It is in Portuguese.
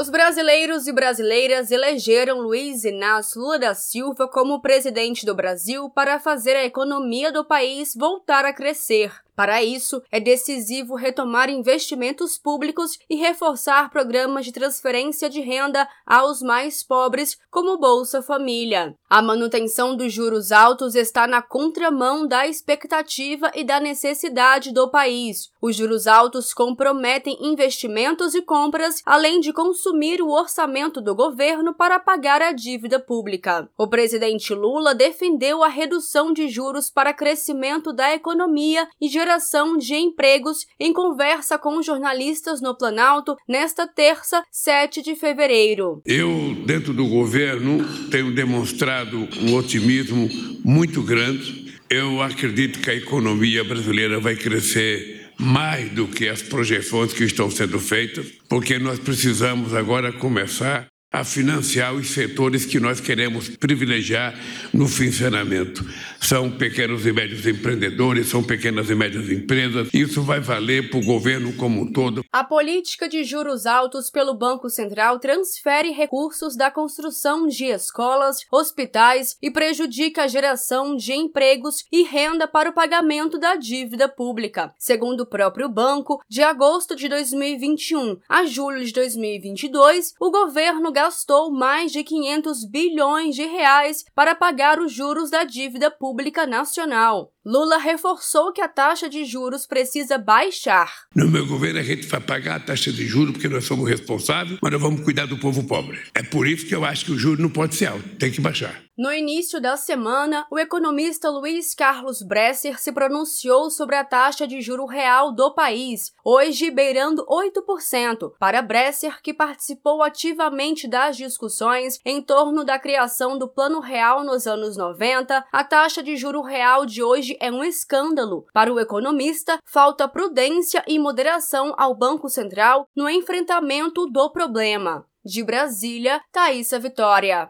Os brasileiros e brasileiras elegeram Luiz Inácio Lula da Silva como presidente do Brasil para fazer a economia do país voltar a crescer. Para isso, é decisivo retomar investimentos públicos e reforçar programas de transferência de renda aos mais pobres, como Bolsa Família. A manutenção dos juros altos está na contramão da expectativa e da necessidade do país. Os juros altos comprometem investimentos e compras, além de consumir o orçamento do governo para pagar a dívida pública. O presidente Lula defendeu a redução de juros para crescimento da economia e geração geração de empregos em conversa com jornalistas no Planalto nesta terça, 7 de fevereiro. Eu, dentro do governo, tenho demonstrado um otimismo muito grande. Eu acredito que a economia brasileira vai crescer mais do que as projeções que estão sendo feitas, porque nós precisamos agora começar a financiar os setores que nós queremos privilegiar no funcionamento. São pequenos e médios empreendedores, são pequenas e médias empresas. Isso vai valer para o governo como um todo. A política de juros altos pelo Banco Central transfere recursos da construção de escolas, hospitais e prejudica a geração de empregos e renda para o pagamento da dívida pública. Segundo o próprio banco, de agosto de 2021 a julho de 2022, o governo gastou mais de 500 bilhões de reais para pagar os juros da dívida pública nacional. Lula reforçou que a taxa de juros precisa baixar. No meu governo, a gente vai pagar a taxa de juros porque nós somos responsáveis, mas nós vamos cuidar do povo pobre. É por isso que eu acho que o juro não pode ser alto, tem que baixar. No início da semana, o economista Luiz Carlos Bresser se pronunciou sobre a taxa de juro real do país, hoje beirando 8%. Para Bresser, que participou ativamente das discussões em torno da criação do Plano Real nos anos 90, a taxa de juro real de hoje é um escândalo. Para o economista, falta prudência e moderação ao Banco Central no enfrentamento do problema. De Brasília, Thaisa Vitória.